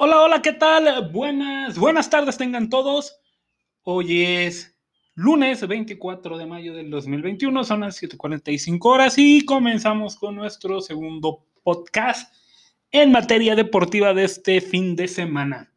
Hola, hola, ¿qué tal? Buenas, buenas tardes tengan todos. Hoy es lunes 24 de mayo del 2021, son las 7:45 horas y comenzamos con nuestro segundo podcast en materia deportiva de este fin de semana.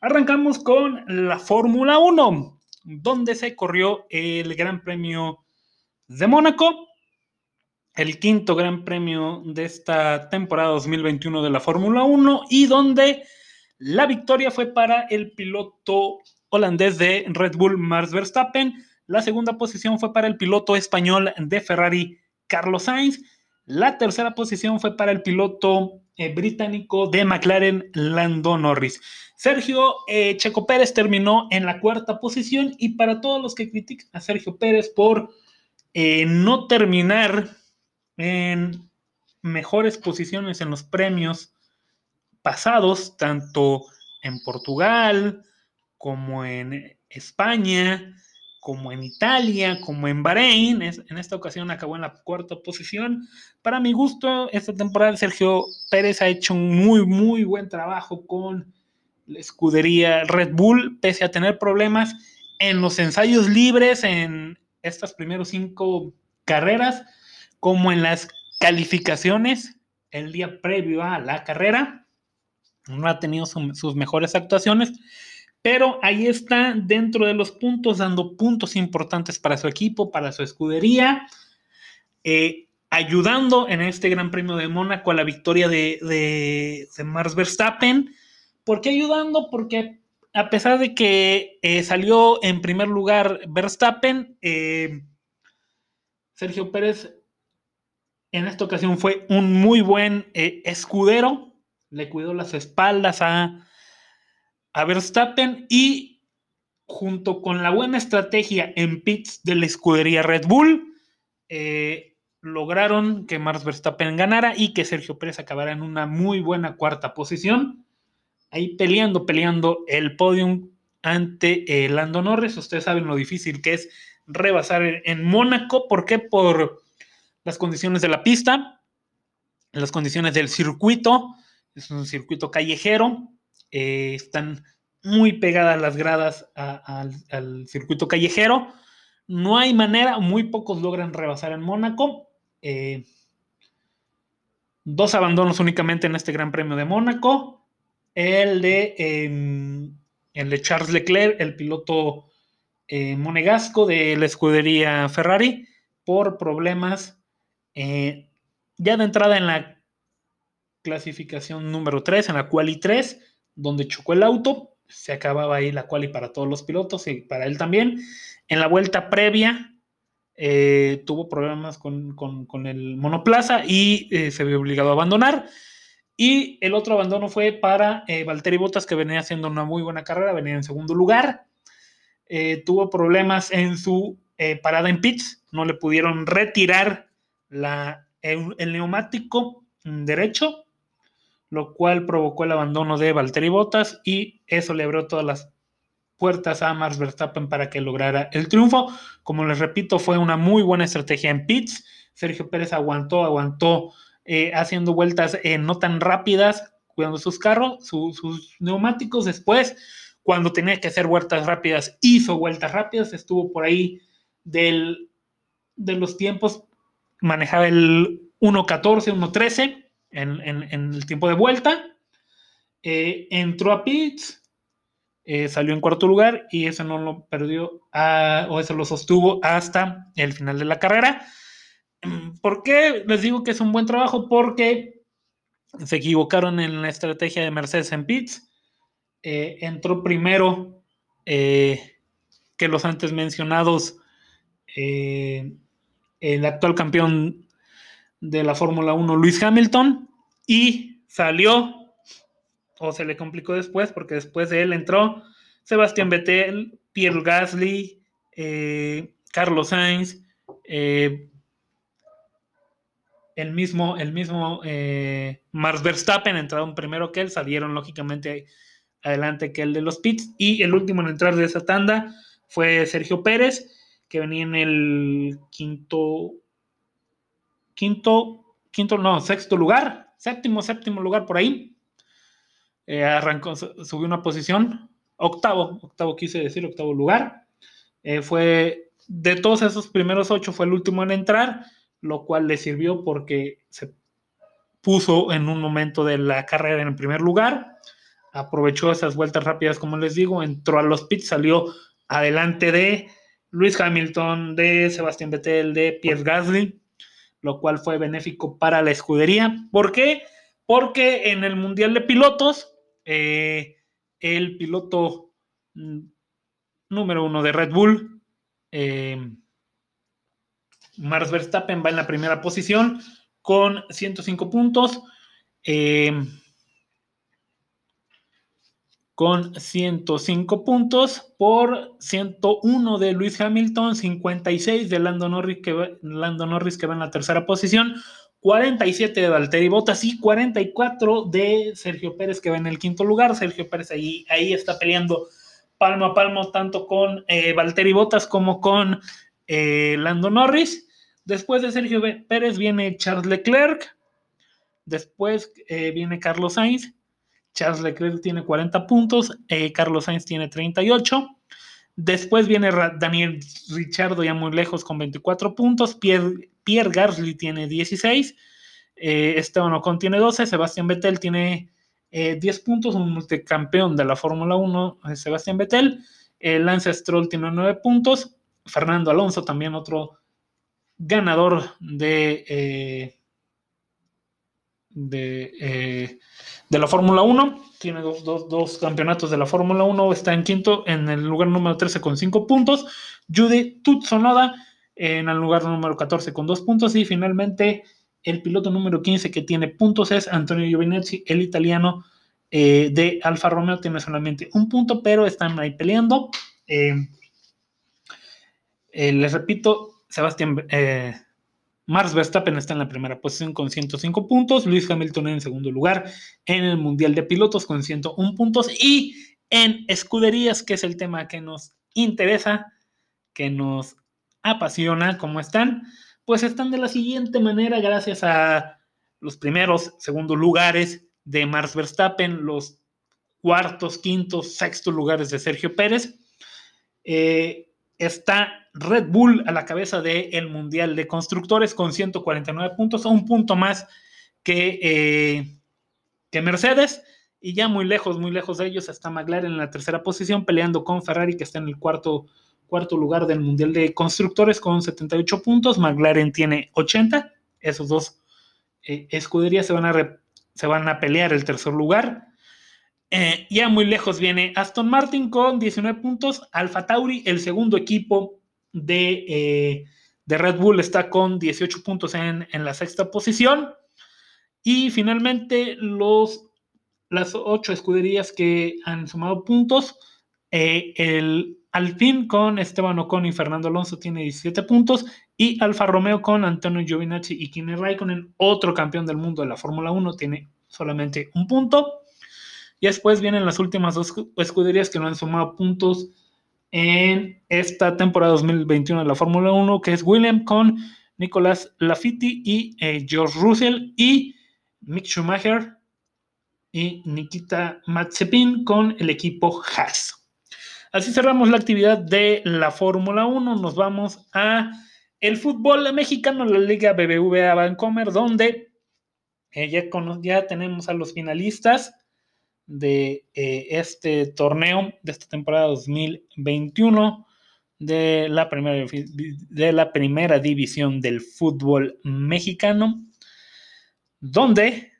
Arrancamos con la Fórmula 1, donde se corrió el Gran Premio de Mónaco, el quinto Gran Premio de esta temporada 2021 de la Fórmula 1 y donde la victoria fue para el piloto holandés de Red Bull, Max Verstappen. La segunda posición fue para el piloto español de Ferrari, Carlos Sainz. La tercera posición fue para el piloto eh, británico de McLaren, Lando Norris. Sergio eh, Checo Pérez terminó en la cuarta posición y para todos los que critican a Sergio Pérez por eh, no terminar en mejores posiciones en los premios pasados, tanto en Portugal como en España, como en Italia, como en Bahrein. En esta ocasión acabó en la cuarta posición. Para mi gusto, esta temporada Sergio Pérez ha hecho un muy, muy buen trabajo con la escudería Red Bull, pese a tener problemas en los ensayos libres, en estas primeros cinco carreras, como en las calificaciones el día previo a la carrera no ha tenido sus mejores actuaciones, pero ahí está dentro de los puntos, dando puntos importantes para su equipo, para su escudería, eh, ayudando en este Gran Premio de Mónaco a la victoria de, de, Max Verstappen. ¿Por qué ayudando? Porque a pesar de que eh, salió en primer lugar Verstappen, eh, Sergio Pérez en esta ocasión fue un muy buen escudero le cuidó las espaldas a, a Verstappen y junto con la buena estrategia en pits de la escudería Red Bull, eh, lograron que Max Verstappen ganara y que Sergio Pérez acabara en una muy buena cuarta posición. Ahí peleando, peleando el podium ante eh, Lando Norris. Ustedes saben lo difícil que es rebasar en Mónaco. ¿Por qué? Por las condiciones de la pista, las condiciones del circuito, es un circuito callejero, eh, están muy pegadas las gradas al circuito callejero. No hay manera, muy pocos logran rebasar en Mónaco. Eh, dos abandonos únicamente en este Gran Premio de Mónaco. El de, em, el de Charles Leclerc, el piloto eh, monegasco de la escudería Ferrari, por problemas ya de entrada en la clasificación número 3, en la quali 3, donde chocó el auto. Se acababa ahí la quali para todos los pilotos y para él también. En la vuelta previa eh, tuvo problemas con, el monoplaza y eh, se vio obligado a abandonar. Y el otro abandono fue para eh, Valtteri Bottas, que venía haciendo una muy buena carrera, venía en segundo lugar. tuvo problemas en su parada en pits, no le pudieron retirar la, el neumático derecho lo cual provocó el abandono de Valtteri Bottas y eso le abrió todas las puertas a Max Verstappen para que lograra el triunfo. Como les repito, fue una muy buena estrategia en pits. Sergio Pérez aguantó, aguantó eh, haciendo vueltas eh, no tan rápidas, cuidando sus carros, sus neumáticos. Después, cuando tenía que hacer vueltas rápidas, hizo vueltas rápidas. Estuvo por ahí del, de los tiempos, manejaba el 1.14, 1.13 en, el tiempo de vuelta. Eh, entró a pits, eh, salió en cuarto lugar y eso no lo perdió o eso lo sostuvo hasta el final de la carrera. ¿Por qué les digo que es un buen trabajo? Porque se equivocaron en la estrategia de Mercedes en pits. Eh, entró primero que los antes mencionados, el actual campeón de la Fórmula 1, Luis Hamilton, y salió, o se le complicó después, porque después de él entró Sebastián Vettel, Pierre Gasly, eh, Carlos Sainz, eh, el mismo, el mismo eh, Verstappen entraron primero que él, salieron lógicamente adelante que el de los pits, y el último en entrar de esa tanda fue Sergio Pérez, que venía en el quinto quinto, quinto, no, sexto lugar, séptimo, séptimo lugar por ahí. eh, arrancó, subió una posición, octavo, octavo quise decir, octavo lugar. Eh, fue de todos esos primeros ocho, fue el último en entrar, lo cual le sirvió porque se puso en un momento de la carrera en el primer lugar, aprovechó esas vueltas rápidas, como les digo, entró a los pits, salió adelante de Luis Hamilton, de Sebastián Vettel, de Pierre Gasly, lo cual fue benéfico para la escudería. ¿Por qué? Porque en el Mundial de Pilotos, eh, el piloto mm, número uno de Red Bull, eh, Verstappen va en la primera posición con 105 puntos. Eh, con 105 puntos por 101 de Luis Hamilton, 56 de Lando Norris que va, Lando Norris que va en la tercera posición, 47 de Valtteri Bottas y 44 de Sergio Pérez que va en el quinto lugar. Sergio Pérez ahí, ahí está peleando palmo a palmo tanto con eh, Valtteri Bottas como con eh, Lando Norris. Después de Sergio Pérez viene Charles Leclerc. Después eh, viene Carlos Sainz. Charles Leclerc tiene 40 puntos. Eh, Carlos Sainz tiene 38. Después viene Daniel Richardo ya muy lejos con 24 puntos. Pierre, Pierre tiene 16. Eh, Esteban Ocon tiene 12. Sebastián Vettel tiene 10 puntos. Un multicampeón de la Fórmula 1, Sebastián Vettel. Lance Stroll tiene 9 puntos. Fernando Alonso también otro ganador de, eh, de, eh, de, la Fórmula 1. Tiene dos, dos, dos campeonatos de la Fórmula 1. Está en quinto, en el lugar número 13 con 5 puntos. Judy Tutsonoda en el lugar número 14 con 2 puntos. Y finalmente el piloto número 15 que tiene puntos es Antonio Giovinazzi, el italiano eh, de Alfa Romeo. Tiene solamente un punto, pero están ahí peleando. les repito, Sebastián Mars Verstappen está en la primera posición con 105 puntos, Luis Hamilton en segundo lugar en el Mundial de Pilotos con 101 puntos y en escuderías, que es el tema que nos interesa, que nos apasiona, ¿cómo están? Pues están de la siguiente manera, gracias a los primeros, segundos lugares de Mars Verstappen, los cuartos, quintos, sextos lugares de Sergio Pérez. Eh, está Red Bull a la cabeza del Mundial de Constructores con 149 puntos, un punto más que, eh, que Mercedes. Y ya muy lejos, muy lejos de ellos está McLaren en la tercera posición, peleando con Ferrari, que está en el cuarto, cuarto lugar del Mundial de Constructores con 78 puntos. McLaren tiene 80. Esos dos eh, escuderías se van, a se van a pelear el tercer lugar. Eh, ya muy lejos viene Aston Martin con 19 puntos. Alfa Tauri, el segundo equipo de, eh, de Red Bull, está con 18 puntos en, la sexta posición. Y finalmente, los, las ocho escuderías que han sumado puntos. Eh, el Alpine con Esteban Ocon y Fernando Alonso tiene 17 puntos. Y Alfa Romeo con Antonio Giovinazzi y Kimi Raikkonen, otro campeón del mundo de la Fórmula 1, tiene solamente un punto. Y después vienen las últimas dos escuderías que no han sumado puntos en esta temporada 2021 de la Fórmula 1, que es William con Nicolás Lafitti y eh, George Russell y Mick Schumacher y Nikita Mazepin con el equipo Haas. Así cerramos la actividad de la Fórmula 1. Nos vamos a el fútbol mexicano, la Liga BBVA Vancomer, donde eh, ya tenemos a los finalistas de eh, este torneo, de esta temporada 2021 de la, primera, de la primera división del fútbol mexicano, donde,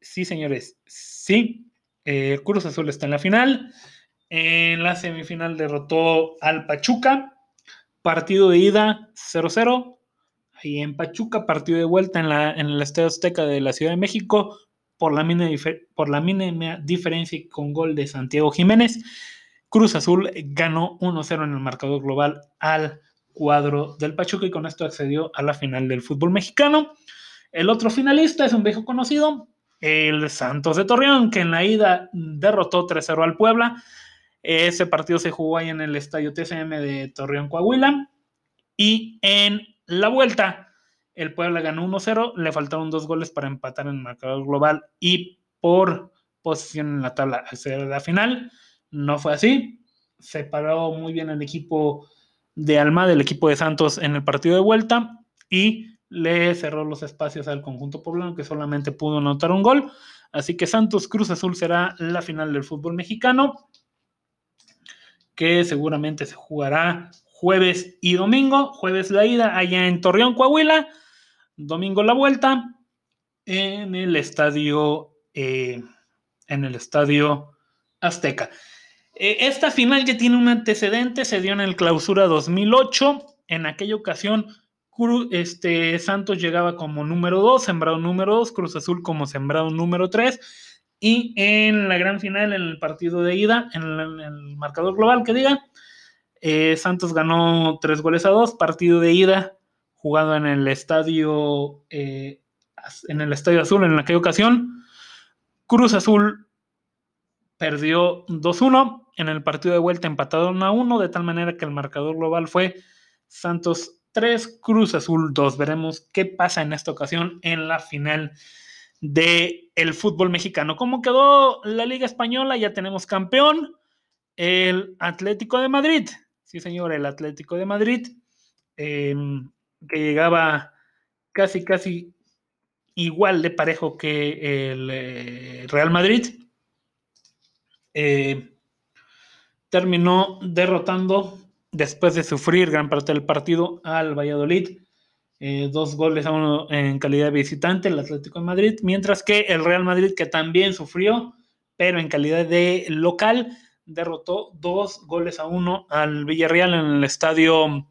sí, señores, sí, eh, Cruz Azul está en la final. En la semifinal derrotó al Pachuca, partido de ida 0-0. Ahí en Pachuca, partido de vuelta en, la, en el Estadio Azteca de la Ciudad de México, por la, mínima, diferencia con gol de Santiago Jiménez. Cruz Azul ganó 1-0 en el marcador global al cuadro del Pachuca y con esto accedió a la final del fútbol mexicano. El otro finalista es un viejo conocido, el Santos de Torreón, que en la ida derrotó 3-0 al Puebla. Ese partido se jugó ahí en el estadio TCM de Torreón, Coahuila. Y en la vuelta, el Puebla ganó 1-0, le faltaron dos goles para empatar en el marcador global y por posición en la tabla de la final. No fue así. Se paró muy bien el equipo de Alma, del equipo de Santos en el partido de vuelta y le cerró los espacios al conjunto poblano que solamente pudo anotar un gol. Así que Santos Cruz Azul será la final del fútbol mexicano, que seguramente se jugará jueves y domingo. Jueves la ida allá en Torreón, Coahuila. Domingo la vuelta en el estadio, eh, en el estadio Azteca. Eh, esta final ya tiene un antecedente, se dio en el clausura 2008. En aquella ocasión, este, Santos llegaba como número 2, sembrado número 2, Cruz Azul como sembrado número 3. Y en la gran final, en el partido de ida, en el, marcador global que diga, eh, Santos ganó 3 goles a 2, partido de ida jugado en el estadio eh, en el estadio azul en aquella ocasión. Cruz Azul perdió 2-1 en el partido de vuelta empatado 1-1, de tal manera que el marcador global fue Santos 3, Cruz Azul 2. Veremos qué pasa en esta ocasión en la final del el fútbol mexicano. ¿Cómo quedó la Liga Española? Ya tenemos campeón, el Atlético de Madrid. Sí, señor, el Atlético de Madrid, em, que llegaba casi, casi igual de parejo que el eh, Real Madrid. Eh, terminó derrotando después de sufrir gran parte del partido al Valladolid. Eh, dos goles a uno en calidad de visitante, el Atlético de Madrid, mientras que el Real Madrid, que también sufrió, pero en calidad de local, derrotó dos goles a uno al Villarreal en el estadio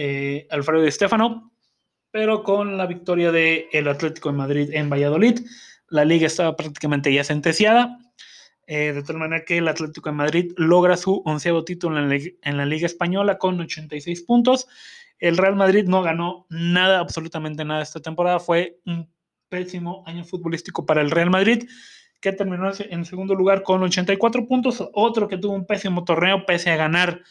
eh, Alfredo Di Stefano, pero con la victoria del Atlético de Madrid en Valladolid, la liga estaba prácticamente ya sentenciada. Eh, de tal manera que el Atlético de Madrid logra su onceavo título en la, Liga Española con 86 puntos. El Real Madrid no ganó nada, absolutamente nada esta temporada. Fue un pésimo año futbolístico para el Real Madrid, que terminó en segundo lugar con 84 puntos. Otro que tuvo un pésimo torneo, pese a ganar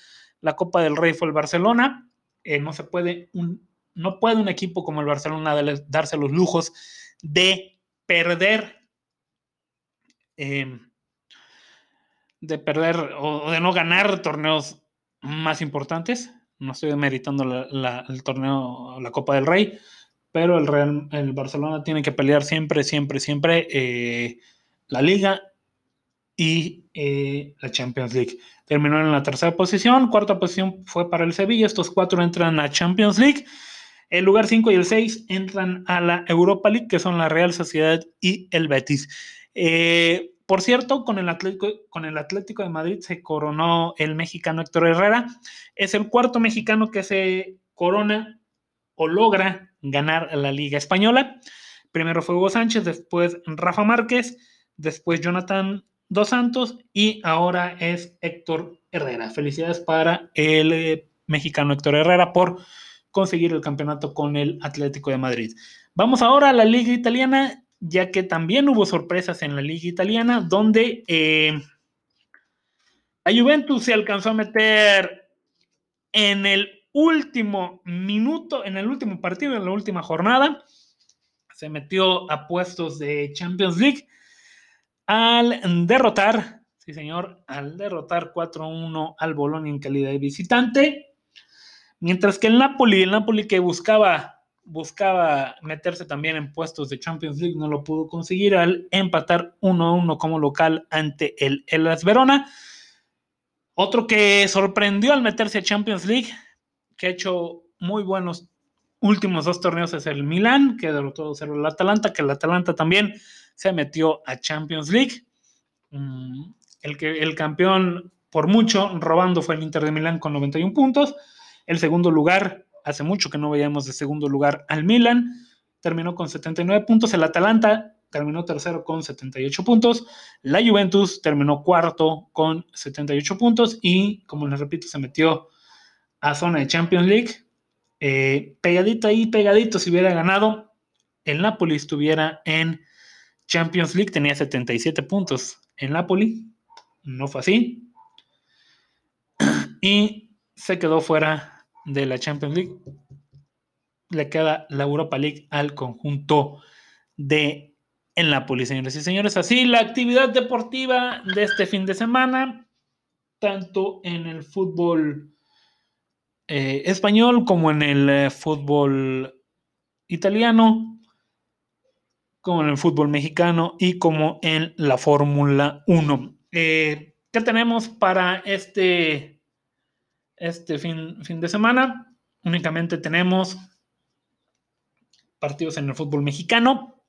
la Copa del Rey, fue el Barcelona. Eh, no se puede, un, no puede un equipo como el Barcelona darse los lujos de perder. Eh, de perder o de no ganar torneos más importantes. No estoy demeritando el torneo, la Copa del Rey, pero el, Real, el Barcelona tiene que pelear siempre, siempre, siempre eh, la Liga y eh, la Champions League. Terminó en la tercera posición, cuarta posición fue para el Sevilla, estos cuatro entran a Champions League. El lugar 5 y el 6 entran a la Europa League, que son la Real Sociedad y el Betis. Eh, por cierto, con el, Atlético, con el Atlético de Madrid se coronó el mexicano Héctor Herrera. Es el cuarto mexicano que se corona o logra ganar la Liga Española. Primero fue Hugo Sánchez, después Rafa Márquez, después Jonathan Dos Santos y ahora es Héctor Herrera. Felicidades para el eh, mexicano Héctor Herrera por conseguir el campeonato con el Atlético de Madrid. Vamos ahora a la Liga Italiana ya que también hubo sorpresas en la liga italiana, donde eh, la Juventus se alcanzó a meter en el último minuto, en el último partido, en la última jornada, se metió a puestos de Champions League al derrotar, sí señor, al derrotar 4-1 al Bologna en calidad de visitante, mientras que el Napoli, el Napoli que buscaba buscaba meterse también en puestos de Champions League, no lo pudo conseguir al empatar 1-1 como local ante el Elas Verona. Otro que sorprendió al meterse a Champions League, que ha hecho muy buenos últimos dos torneos, es el Milan, que derrotó 0 al Atalanta, que el Atalanta también se metió a Champions League. Mm, el, que, el campeón por mucho robando fue el Inter de Milán con 91 puntos. El segundo lugar Hace mucho que no veíamos de segundo lugar al Milan. Terminó con 79 puntos. El Atalanta terminó tercero con 78 puntos. La Juventus terminó cuarto con 78 puntos. Y, como les repito, se metió a zona de Champions League. Eh, pegadito ahí, pegadito, si hubiera ganado, el Napoli estuviera en Champions League. Tenía 77 puntos en Napoli. No fue así. Y se quedó fuera de la Champions League. Le queda la Europa League al conjunto de en la policía, señores y señores. Así, la actividad deportiva de este fin de semana, tanto en el fútbol eh, español como en el eh, fútbol italiano, como en el fútbol mexicano y como en la Fórmula 1. Eh, ¿Qué tenemos para este, este fin, fin de semana? Únicamente tenemos partidos en el fútbol mexicano,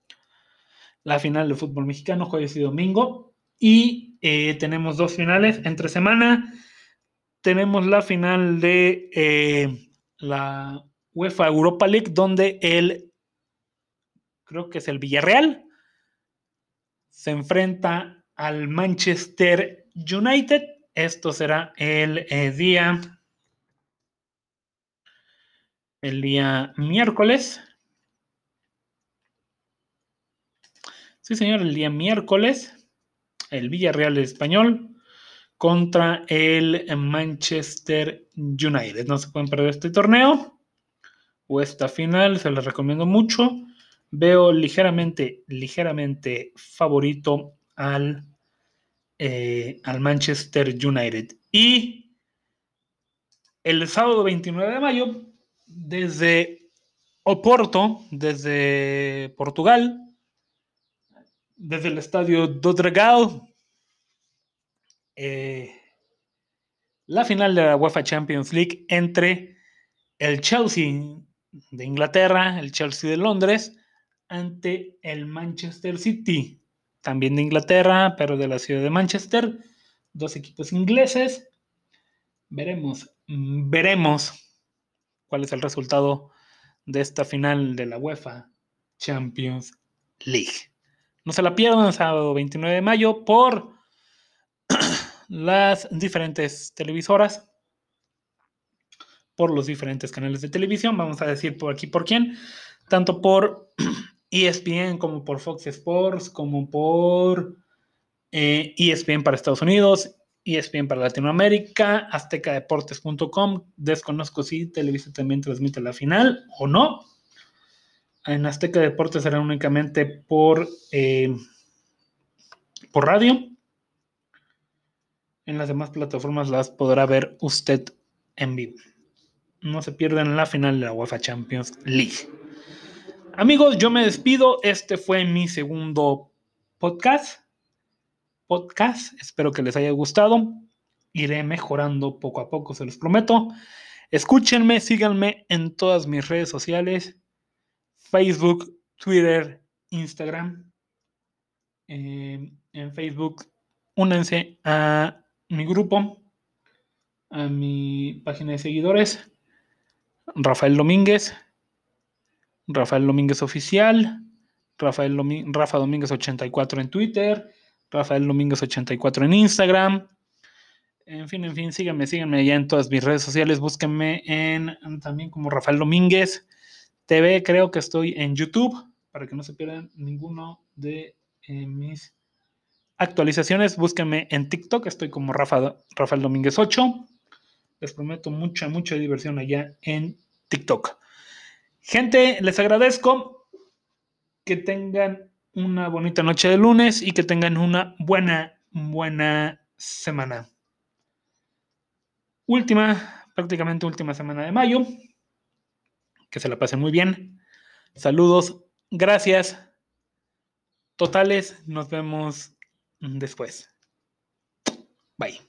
la final del fútbol mexicano, jueves y domingo, y tenemos dos finales entre semana tenemos la final de eh, la UEFA Europa League, donde el, creo que es el Villarreal, se enfrenta al Manchester United. Esto será el eh, día, el día miércoles. Sí, señor, el día miércoles, el Villarreal español contra el Manchester United. No se pueden perder este torneo o esta final, se les recomiendo mucho. Veo ligeramente, ligeramente favorito al, eh, al Manchester United. Y el sábado 29 de mayo, desde Oporto, desde Portugal, desde el estadio do Dragao, eh, la final de la UEFA Champions League entre el Chelsea de Inglaterra, el Chelsea de Londres, ante el Manchester City, también de Inglaterra, pero de la ciudad de Manchester, dos equipos ingleses. Veremos, veremos cuál es el resultado de esta final de la UEFA Champions League. No se la pierdan sábado 29 de mayo por las diferentes televisoras, por los diferentes canales de televisión, vamos a decir por aquí por quién, tanto por ESPN como por Fox Sports, como por ESPN eh, e para Estados Unidos, ESPN para Latinoamérica, aztecadeportes.com, desconozco si Televisa también transmite la final o no. En Azteca Deportes será únicamente por, eh, por radio. En las demás plataformas las podrá ver usted en vivo. No se pierdan la final de la UEFA Champions League. Amigos, yo me despido. Este fue mi segundo podcast. Podcast. Espero que les haya gustado. Iré mejorando poco a poco, se los prometo. Escúchenme, síganme en todas mis redes sociales. Facebook, Twitter, Instagram. Eh, en Facebook, únanse a mi grupo, a mi página de seguidores, Rafael Domínguez, Rafael Domínguez Oficial, Rafael Rafa Domínguez 84 en Twitter, Rafael Domínguez 84 en Instagram. En fin, en fin, síganme, síganme allá en todas mis redes sociales, búsquenme en también como Rafael Domínguez TV, creo que estoy en YouTube, para que no se pierdan ninguno de eh, mis actualizaciones, búsquenme en TikTok, estoy como Rafa, Rafael Domínguez 8. Les prometo mucha, mucha diversión allá en TikTok. Gente, les agradezco que tengan una bonita noche de lunes y que tengan una buena, buena semana. Última, prácticamente última semana de mayo. Que se la pasen muy bien. Saludos, gracias. Totales, nos vemos después. Bye.